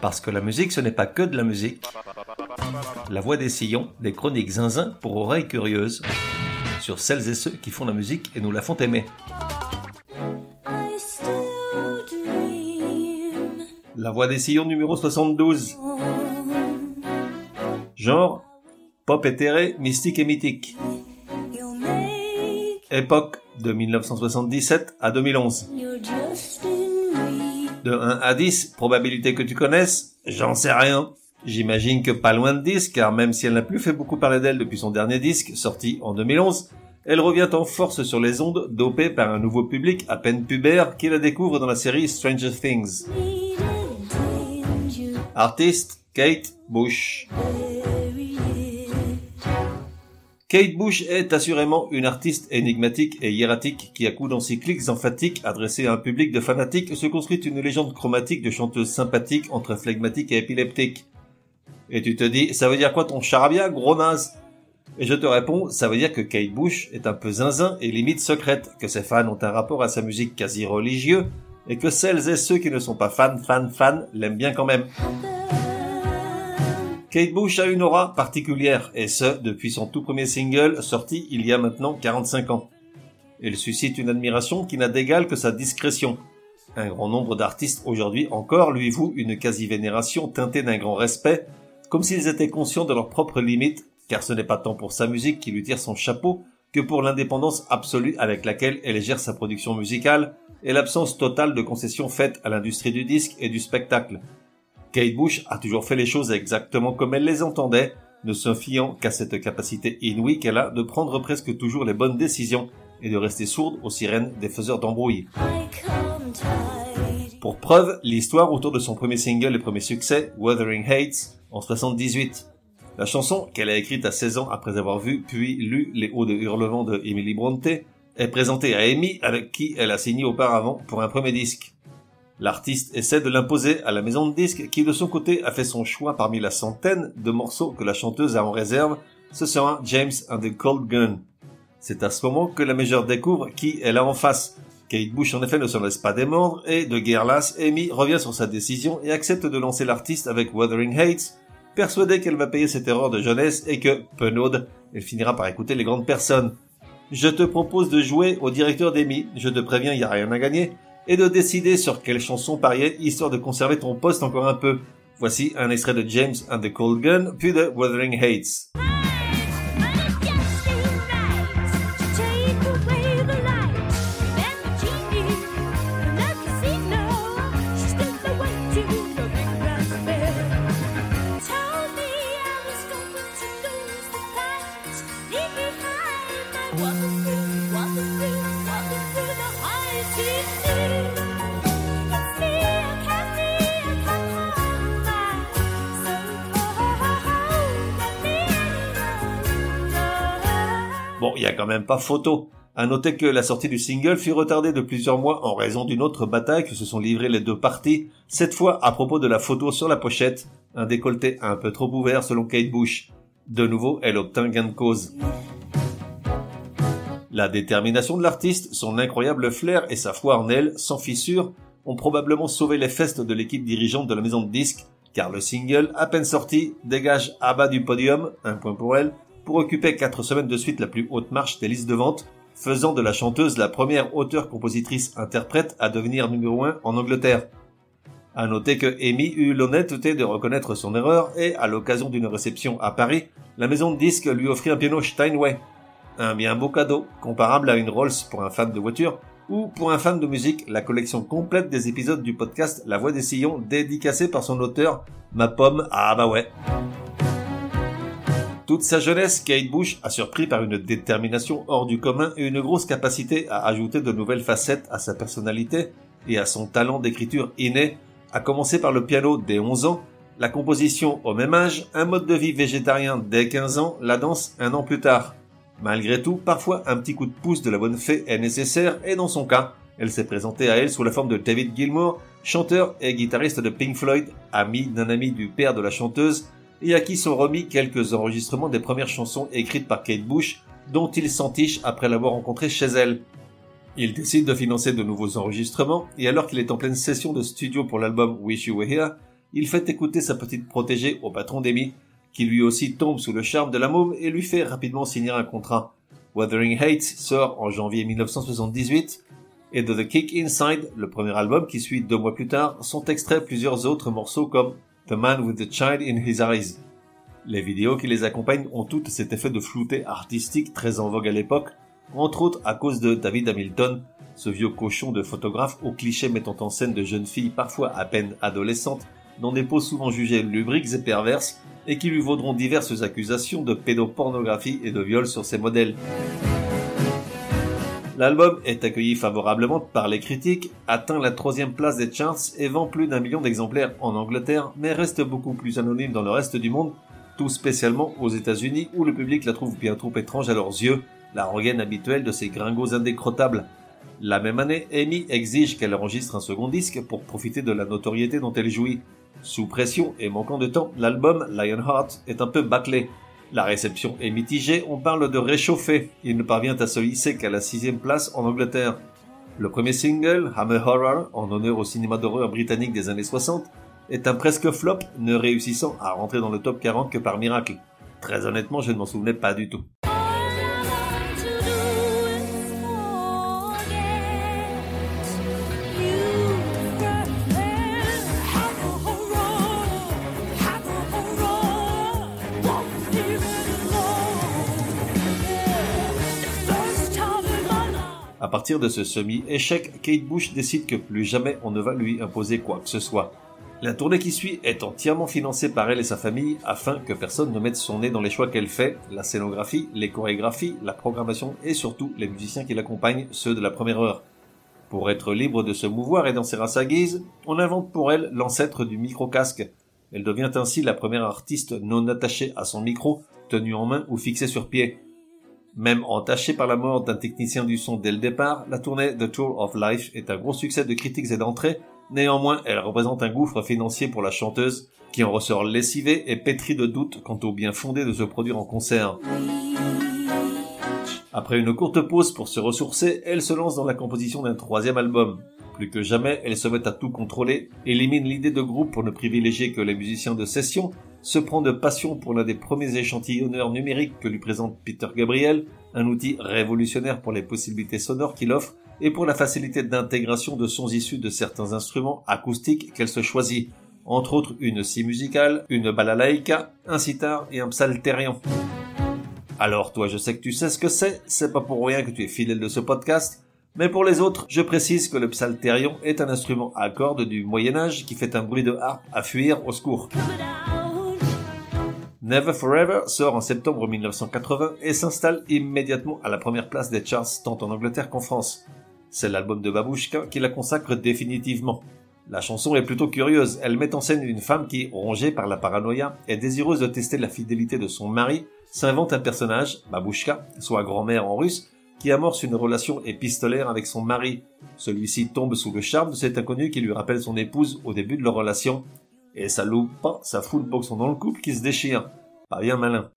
Parce que la musique, ce n'est pas que de la musique. La voix des sillons, des chroniques zinzin pour oreilles curieuses. Sur celles et ceux qui font la musique et nous la font aimer. La voix des sillons numéro 72. Genre, pop éthéré, mystique et mythique. Époque de 1977 à 2011. De 1 à 10, probabilité que tu connaisses, j'en sais rien. J'imagine que pas loin de 10, car même si elle n'a plus fait beaucoup parler d'elle depuis son dernier disque, sorti en 2011, elle revient en force sur les ondes, dopée par un nouveau public à peine pubère qui la découvre dans la série Stranger Things. Artiste, Kate Bush. Kate Bush est assurément une artiste énigmatique et hiératique qui, à coups d'encycliques emphatiques adressées à un public de fanatiques, se construit une légende chromatique de chanteuse sympathique entre flegmatique et épileptique. Et tu te dis, ça veut dire quoi ton charabia, gros naze? Et je te réponds, ça veut dire que Kate Bush est un peu zinzin et limite secrète, que ses fans ont un rapport à sa musique quasi religieux, et que celles et ceux qui ne sont pas fans, fans, fans, l'aiment bien quand même. Kate Bush a une aura particulière, et ce, depuis son tout premier single, sorti il y a maintenant 45 ans. Elle suscite une admiration qui n'a d'égal que sa discrétion. Un grand nombre d'artistes aujourd'hui encore lui vouent une quasi-vénération teintée d'un grand respect, comme s'ils étaient conscients de leurs propres limites, car ce n'est pas tant pour sa musique qui lui tire son chapeau, que pour l'indépendance absolue avec laquelle elle gère sa production musicale, et l'absence totale de concessions faites à l'industrie du disque et du spectacle. Kate Bush a toujours fait les choses exactement comme elle les entendait, ne se fiant qu'à cette capacité inouïe qu'elle a de prendre presque toujours les bonnes décisions et de rester sourde aux sirènes des faiseurs d'embrouilles. Pour preuve, l'histoire autour de son premier single et premier succès, Wuthering Hates, en 78. La chanson, qu'elle a écrite à 16 ans après avoir vu puis lu Les Hauts de Hurlement de Emily Bronte, est présentée à Amy avec qui elle a signé auparavant pour un premier disque. L'artiste essaie de l'imposer à la maison de disques qui de son côté a fait son choix parmi la centaine de morceaux que la chanteuse a en réserve. Ce sera James and the Cold Gun. C'est à ce moment que la majeure découvre qui elle a en face. Kate Bush en effet ne s'en laisse pas démordre et de guerre lasse, Amy revient sur sa décision et accepte de lancer l'artiste avec Wuthering Heights, persuadée qu'elle va payer cette erreur de jeunesse et que, penaude, elle finira par écouter les grandes personnes. Je te propose de jouer au directeur d'Amy, je te préviens, il y a rien à gagner, et de décider sur quelle chanson parier histoire de conserver ton poste encore un peu. Voici un extrait de James and the Cold Gun, puis de Wuthering Heights. Bon, il y a quand même pas photo. À noter que la sortie du single fut retardée de plusieurs mois en raison d'une autre bataille que se sont livrées les deux parties, cette fois à propos de la photo sur la pochette, un décolleté un peu trop ouvert selon Kate Bush. De nouveau, elle obtint gain de cause. La détermination de l'artiste, son incroyable flair et sa foi en elle, sans fissure, ont probablement sauvé les festes de l'équipe dirigeante de la maison de disques, car le single, à peine sorti, dégage à bas du podium, un point pour elle, pour occuper quatre semaines de suite la plus haute marche des listes de vente, faisant de la chanteuse la première auteure-compositrice-interprète à devenir numéro 1 en Angleterre. À noter que Amy eut l'honnêteté de reconnaître son erreur et, à l'occasion d'une réception à Paris, la maison de disques lui offrit un piano Steinway. Un bien beau cadeau, comparable à une Rolls pour un fan de voiture, ou pour un fan de musique, la collection complète des épisodes du podcast La Voix des Sillons, dédicacée par son auteur, Ma Pomme, ah bah ouais. Toute sa jeunesse, Kate Bush a surpris par une détermination hors du commun et une grosse capacité à ajouter de nouvelles facettes à sa personnalité et à son talent d'écriture inné, à commencer par le piano dès 11 ans, la composition au même âge, un mode de vie végétarien dès 15 ans, la danse un an plus tard. Malgré tout, parfois un petit coup de pouce de la bonne fée est nécessaire et dans son cas, elle s'est présentée à elle sous la forme de David Gilmour, chanteur et guitariste de Pink Floyd, ami d'un ami du père de la chanteuse, et à qui sont remis quelques enregistrements des premières chansons écrites par Kate Bush, dont il s'entiche après l'avoir rencontrée chez elle. Il décide de financer de nouveaux enregistrements, et alors qu'il est en pleine session de studio pour l'album Wish You Were Here, il fait écouter sa petite protégée au patron d'Amy, qui lui aussi tombe sous le charme de la môme et lui fait rapidement signer un contrat. Wuthering Heights sort en janvier 1978 et de The Kick Inside, le premier album qui suit deux mois plus tard, sont extraits plusieurs autres morceaux comme The Man with the Child in His Eyes. Les vidéos qui les accompagnent ont toutes cet effet de flouté artistique très en vogue à l'époque, entre autres à cause de David Hamilton, ce vieux cochon de photographe aux clichés mettant en scène de jeunes filles parfois à peine adolescentes, dont des peaux souvent jugées lubriques et perverses, et qui lui vaudront diverses accusations de pédopornographie et de viol sur ses modèles. L'album est accueilli favorablement par les critiques, atteint la troisième place des charts et vend plus d'un million d'exemplaires en Angleterre, mais reste beaucoup plus anonyme dans le reste du monde, tout spécialement aux États-Unis où le public la trouve bien trop étrange à leurs yeux, la rengaine habituelle de ces gringos indécrottables. La même année, Amy exige qu'elle enregistre un second disque pour profiter de la notoriété dont elle jouit. Sous pression et manquant de temps, l'album Lionheart est un peu bâclé. La réception est mitigée, on parle de réchauffer. Il ne parvient à se hisser qu'à la sixième place en Angleterre. Le premier single, Hammer Horror, en honneur au cinéma d'horreur britannique des années 60, est un presque flop, ne réussissant à rentrer dans le top 40 que par miracle. Très honnêtement, je ne m'en souvenais pas du tout. Partir de ce semi-échec, Kate Bush décide que plus jamais on ne va lui imposer quoi que ce soit. La tournée qui suit est entièrement financée par elle et sa famille afin que personne ne mette son nez dans les choix qu'elle fait, la scénographie, les chorégraphies, la programmation et surtout les musiciens qui l'accompagnent, ceux de la première heure. Pour être libre de se mouvoir et danser à sa guise, on invente pour elle l'ancêtre du micro-casque. Elle devient ainsi la première artiste non attachée à son micro, tenue en main ou fixée sur pied. Même entachée par la mort d'un technicien du son dès le départ, la tournée The Tour of Life est un gros succès de critiques et d'entrées. Néanmoins, elle représente un gouffre financier pour la chanteuse, qui en ressort lessivée et pétrie de doutes quant au bien fondé de se produire en concert. Après une courte pause pour se ressourcer, elle se lance dans la composition d'un troisième album. Plus que jamais, elle se met à tout contrôler, élimine l'idée de groupe pour ne privilégier que les musiciens de session, se prend de passion pour l'un des premiers échantillonneurs numériques que lui présente Peter Gabriel, un outil révolutionnaire pour les possibilités sonores qu'il offre et pour la facilité d'intégration de sons issus de certains instruments acoustiques qu'elle se choisit, entre autres une scie musicale, une balalaïka, un sitar et un psalterion. Alors toi, je sais que tu sais ce que c'est, c'est pas pour rien que tu es fidèle de ce podcast, mais pour les autres, je précise que le psalterion est un instrument à cordes du Moyen Âge qui fait un bruit de harpe à fuir au secours. Never Forever sort en septembre 1980 et s'installe immédiatement à la première place des charts tant en Angleterre qu'en France. C'est l'album de Babushka qui la consacre définitivement. La chanson est plutôt curieuse, elle met en scène une femme qui, rongée par la paranoïa, est désireuse de tester la fidélité de son mari, s'invente un personnage, Babushka, soit grand-mère en russe, qui amorce une relation épistolaire avec son mari. Celui-ci tombe sous le charme de cet inconnu qui lui rappelle son épouse au début de leur relation. Et ça loupe pas, ça fout le boxon dans le couple qui se déchire. Pas malin.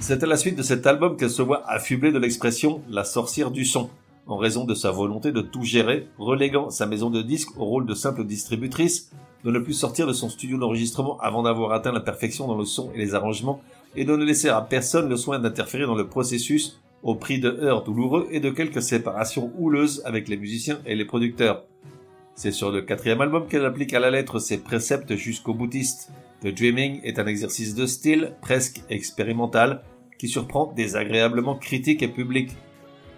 C'est à la suite de cet album qu'elle se voit affublée de l'expression la sorcière du son en raison de sa volonté de tout gérer, reléguant sa maison de disques au rôle de simple distributrice, de ne plus sortir de son studio d'enregistrement avant d'avoir atteint la perfection dans le son et les arrangements, et de ne laisser à personne le soin d'interférer dans le processus au prix de heurts douloureux et de quelques séparations houleuses avec les musiciens et les producteurs. C'est sur le quatrième album qu'elle applique à la lettre ses préceptes jusqu'au boutiste. The Dreaming est un exercice de style presque expérimental qui surprend désagréablement critique et public.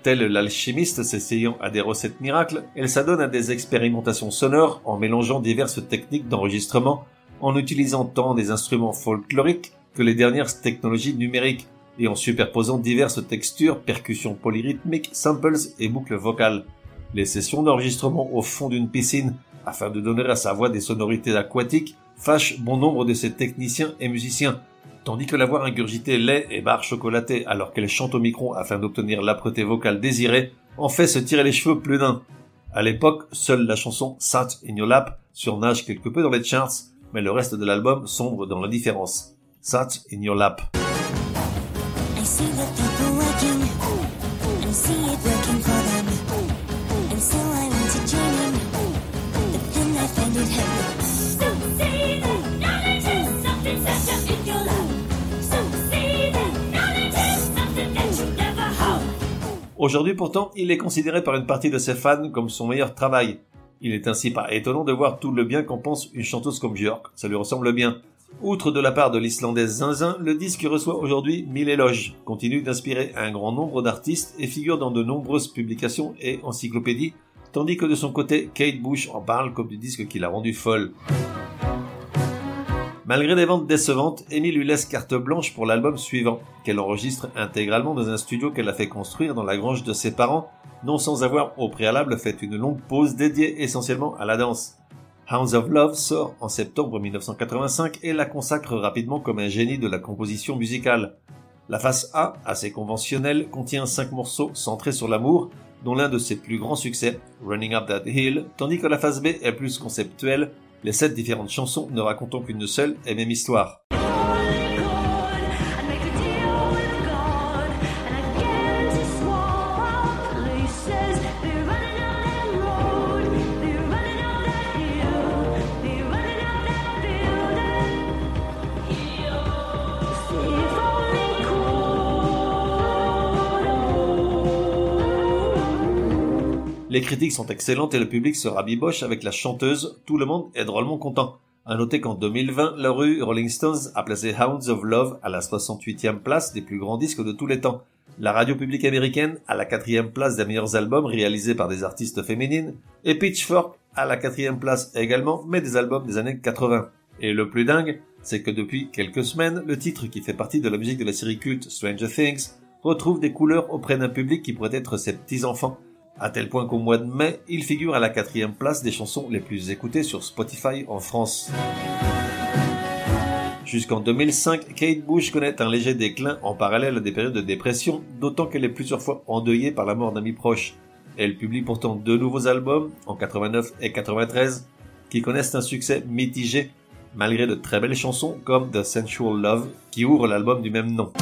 Tel l'alchimiste s'essayant à des recettes miracles, elle s'adonne à des expérimentations sonores en mélangeant diverses techniques d'enregistrement, en utilisant tant des instruments folkloriques que les dernières technologies numériques, et en superposant diverses textures, percussions polyrythmiques, samples et boucles vocales. Les sessions d'enregistrement au fond d'une piscine, afin de donner à sa voix des sonorités aquatiques, fâchent bon nombre de ses techniciens et musiciens, Tandis que la voix ingurgiter lait et barre chocolatée alors qu'elle chante au micro afin d'obtenir l'âpreté vocale désirée en fait se tirer les cheveux plus d'un. À l'époque, seule la chanson Sat in Your Lap surnage quelque peu dans les charts, mais le reste de l'album sombre dans l'indifférence. Sat in Your Lap. Aujourd'hui pourtant, il est considéré par une partie de ses fans comme son meilleur travail. Il est ainsi pas étonnant de voir tout le bien qu'en pense une chanteuse comme Björk, ça lui ressemble bien. Outre de la part de l'islandaise Zinzin, le disque reçoit aujourd'hui mille éloges, continue d'inspirer un grand nombre d'artistes et figure dans de nombreuses publications et encyclopédies, tandis que de son côté, Kate Bush en parle comme du disque qui l'a rendu folle. Malgré des ventes décevantes, Amy lui laisse carte blanche pour l'album suivant, qu'elle enregistre intégralement dans un studio qu'elle a fait construire dans la grange de ses parents, non sans avoir au préalable fait une longue pause dédiée essentiellement à la danse. Hounds of Love sort en septembre 1985 et la consacre rapidement comme un génie de la composition musicale. La face A, assez conventionnelle, contient cinq morceaux centrés sur l'amour, dont l'un de ses plus grands succès, Running Up That Hill, tandis que la face B est plus conceptuelle, les sept différentes chansons ne racontant qu'une seule et même histoire. Les critiques sont excellentes et le public se rabiboche avec la chanteuse. Tout le monde est drôlement content. À noter qu'en 2020, la rue Rolling Stones a placé Hounds of Love à la 68e place des plus grands disques de tous les temps. La radio publique américaine à la quatrième place des meilleurs albums réalisés par des artistes féminines et Pitchfork à la quatrième place également, mais des albums des années 80. Et le plus dingue, c'est que depuis quelques semaines, le titre qui fait partie de la musique de la série culte Stranger Things retrouve des couleurs auprès d'un public qui pourrait être ses petits-enfants à tel point qu'au mois de mai, il figure à la quatrième place des chansons les plus écoutées sur Spotify en France. Jusqu'en 2005, Kate Bush connaît un léger déclin en parallèle à des périodes de dépression, d'autant qu'elle est plusieurs fois endeuillée par la mort d'amis proches. Elle publie pourtant deux nouveaux albums, en 89 et 93, qui connaissent un succès mitigé, malgré de très belles chansons comme The Sensual Love, qui ouvre l'album du même nom.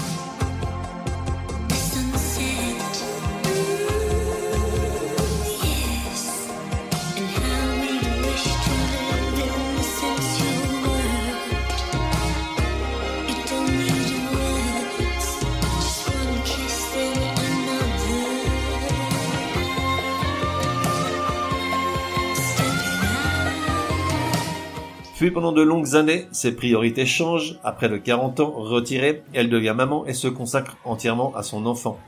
Puis pendant de longues années, ses priorités changent. Après de 40 ans retirée, elle devient maman et se consacre entièrement à son enfant.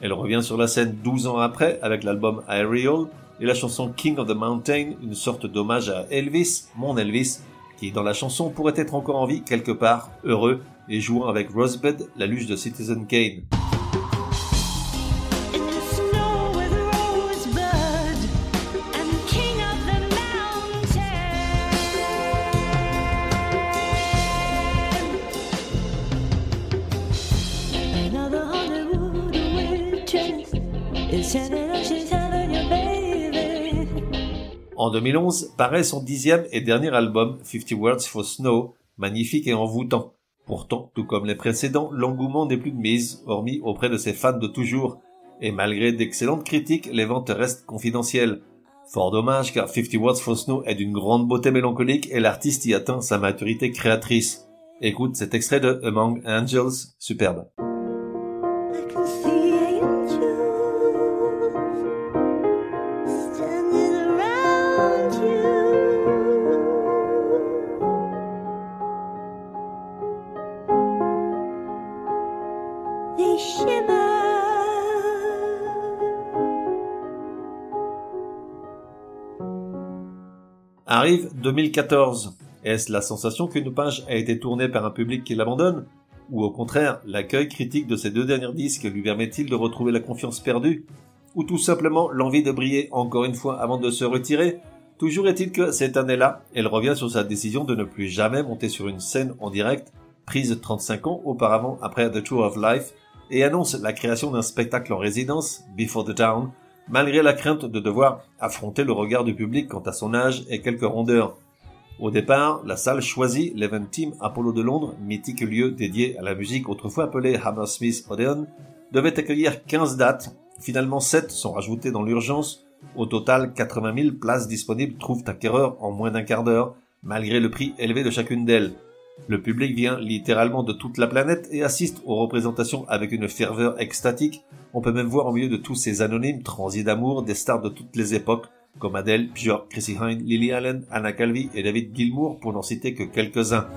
Elle revient sur la scène 12 ans après avec l'album Aerial et la chanson King of the Mountain, une sorte d'hommage à Elvis, mon Elvis, qui dans la chanson pourrait être encore en vie quelque part, heureux et jouant avec Rosebud, la luge de Citizen Kane. En 2011, paraît son dixième et dernier album, Fifty Words for Snow, magnifique et envoûtant. Pourtant, tout comme les précédents, l'engouement n'est plus de mise, hormis auprès de ses fans de toujours. Et malgré d'excellentes critiques, les ventes restent confidentielles. Fort dommage car Fifty Words for Snow est d'une grande beauté mélancolique et l'artiste y atteint sa maturité créatrice. Écoute cet extrait de Among Angels, superbe. Arrive 2014. Est-ce la sensation qu'une page a été tournée par un public qui l'abandonne? Ou au contraire, l'accueil critique de ces deux derniers disques lui permet-il de retrouver la confiance perdue? Ou tout simplement l'envie de briller encore une fois avant de se retirer? Toujours est-il que cette année-là, elle revient sur sa décision de ne plus jamais monter sur une scène en direct prise 35 ans auparavant après The Tour of Life, et annonce la création d'un spectacle en résidence, Before the Town, malgré la crainte de devoir affronter le regard du public quant à son âge et quelques rondeurs. Au départ, la salle choisit l'Event Team Apollo de Londres, mythique lieu dédié à la musique autrefois appelé Hammersmith Odeon, devait accueillir 15 dates. Finalement, 7 sont rajoutées dans l'urgence. Au total, 80 000 places disponibles trouvent acquéreur en moins d'un quart d'heure, malgré le prix élevé de chacune d'elles. Le public vient littéralement de toute la planète et assiste aux représentations avec une ferveur extatique. On peut même voir au milieu de tous ces anonymes transis d'amour des stars de toutes les époques, comme Adele, Björk, Chrissy Hine, Lily Allen, Anna Calvi et David Gilmour, pour n'en citer que quelques-uns.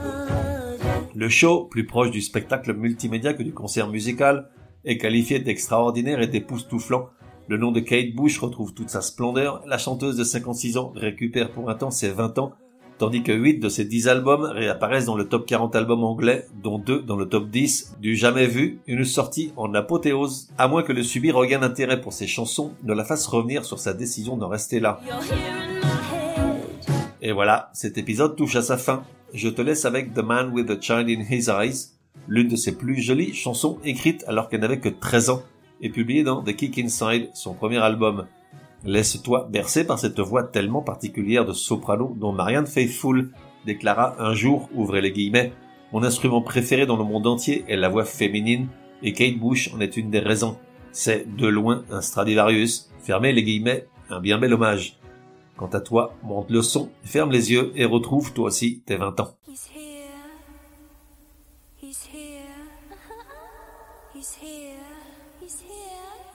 Le show, plus proche du spectacle multimédia que du concert musical, est qualifié d'extraordinaire et d'époustouflant. Le nom de Kate Bush retrouve toute sa splendeur, la chanteuse de 56 ans récupère pour un temps ses 20 ans, tandis que 8 de ses 10 albums réapparaissent dans le top 40 albums anglais, dont 2 dans le top 10 du jamais vu, une sortie en apothéose, à moins que le subir regagne intérêt pour ses chansons ne la fasse revenir sur sa décision de rester là. Et voilà, cet épisode touche à sa fin. Je te laisse avec The Man with the Child in His Eyes, l'une de ses plus jolies chansons écrites alors qu'elle n'avait que 13 ans, et publiée dans The Kick Inside, son premier album. Laisse-toi bercer par cette voix tellement particulière de soprano dont Marianne Faithfull déclara un jour, ouvrez les guillemets, mon instrument préféré dans le monde entier est la voix féminine, et Kate Bush en est une des raisons. C'est de loin un Stradivarius, fermez les guillemets, un bien bel hommage. Quant à toi, monte le son, ferme les yeux et retrouve toi aussi tes 20 ans.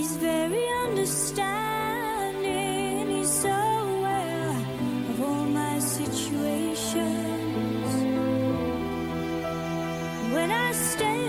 He's very understanding. He's so aware of all my situations. When I stay